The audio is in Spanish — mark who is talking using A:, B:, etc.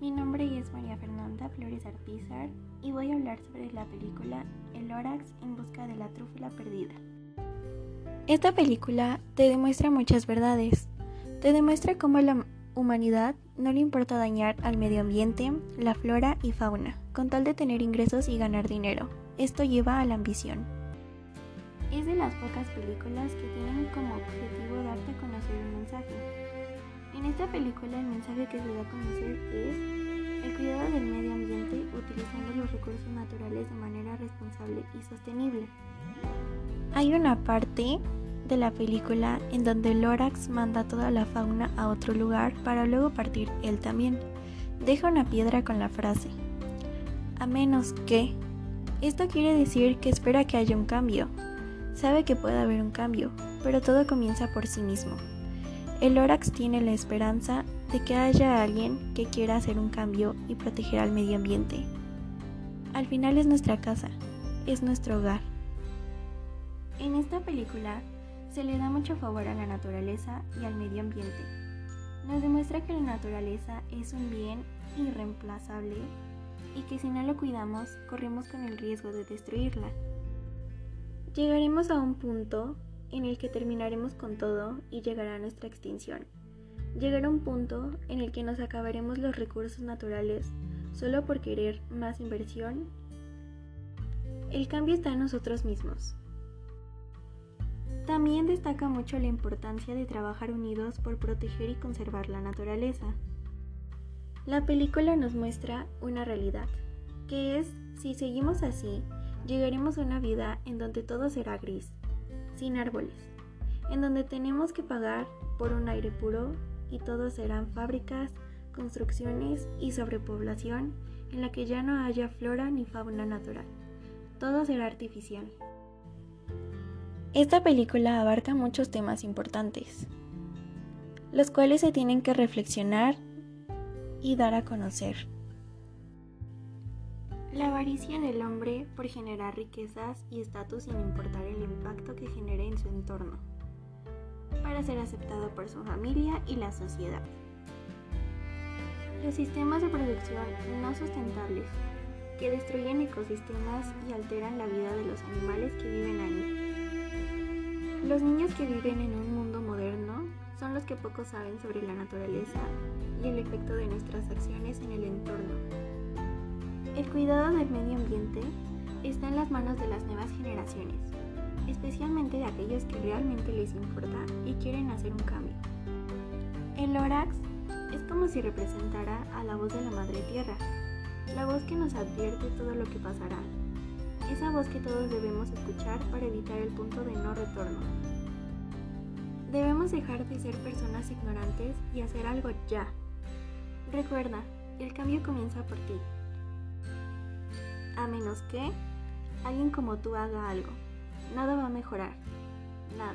A: Mi nombre es María Fernanda Flores Arpizar y voy a hablar sobre la película El Orax en busca de la trúfula perdida. Esta película te demuestra muchas verdades. Te demuestra cómo la humanidad no le importa dañar al medio ambiente, la flora y fauna, con tal de tener ingresos y ganar dinero. Esto lleva a la ambición. Es de las pocas películas que tienen como objetivo darte a conocer un mensaje en esta película el mensaje que se da a conocer es el cuidado del medio ambiente utilizando los recursos naturales de manera responsable y sostenible. Hay una parte de la película en donde Lorax manda toda la fauna a otro lugar para luego partir él también. Deja una piedra con la frase, a menos que... Esto quiere decir que espera que haya un cambio. Sabe que puede haber un cambio, pero todo comienza por sí mismo. El Lorax tiene la esperanza de que haya alguien que quiera hacer un cambio y proteger al medio ambiente. Al final es nuestra casa, es nuestro hogar. En esta película se le da mucho favor a la naturaleza y al medio ambiente. Nos demuestra que la naturaleza es un bien irreemplazable y que si no lo cuidamos corremos con el riesgo de destruirla. Llegaremos a un punto en el que terminaremos con todo y llegará nuestra extinción. Llegará un punto en el que nos acabaremos los recursos naturales solo por querer más inversión. El cambio está en nosotros mismos. También destaca mucho la importancia de trabajar unidos por proteger y conservar la naturaleza. La película nos muestra una realidad, que es, si seguimos así, llegaremos a una vida en donde todo será gris, sin árboles, en donde tenemos que pagar por un aire puro y todo serán fábricas, construcciones y sobrepoblación en la que ya no haya flora ni fauna natural. Todo será artificial. Esta película abarca muchos temas importantes, los cuales se tienen que reflexionar y dar a conocer. La avaricia del hombre por generar riquezas y estatus sin importar el impacto que genere en su entorno para ser aceptado por su familia y la sociedad. Los sistemas de producción no sustentables que destruyen ecosistemas y alteran la vida de los animales que viven ahí. Los niños que viven en un mundo moderno son los que poco saben sobre la naturaleza y el efecto de nuestras acciones en el entorno. El cuidado del medio ambiente está en las manos de las nuevas generaciones especialmente de aquellos que realmente les importa y quieren hacer un cambio. El Lorax es como si representara a la voz de la Madre Tierra, la voz que nos advierte todo lo que pasará, esa voz que todos debemos escuchar para evitar el punto de no retorno. Debemos dejar de ser personas ignorantes y hacer algo ya. Recuerda, el cambio comienza por ti. A menos que alguien como tú haga algo nada va a mejorar. Nada.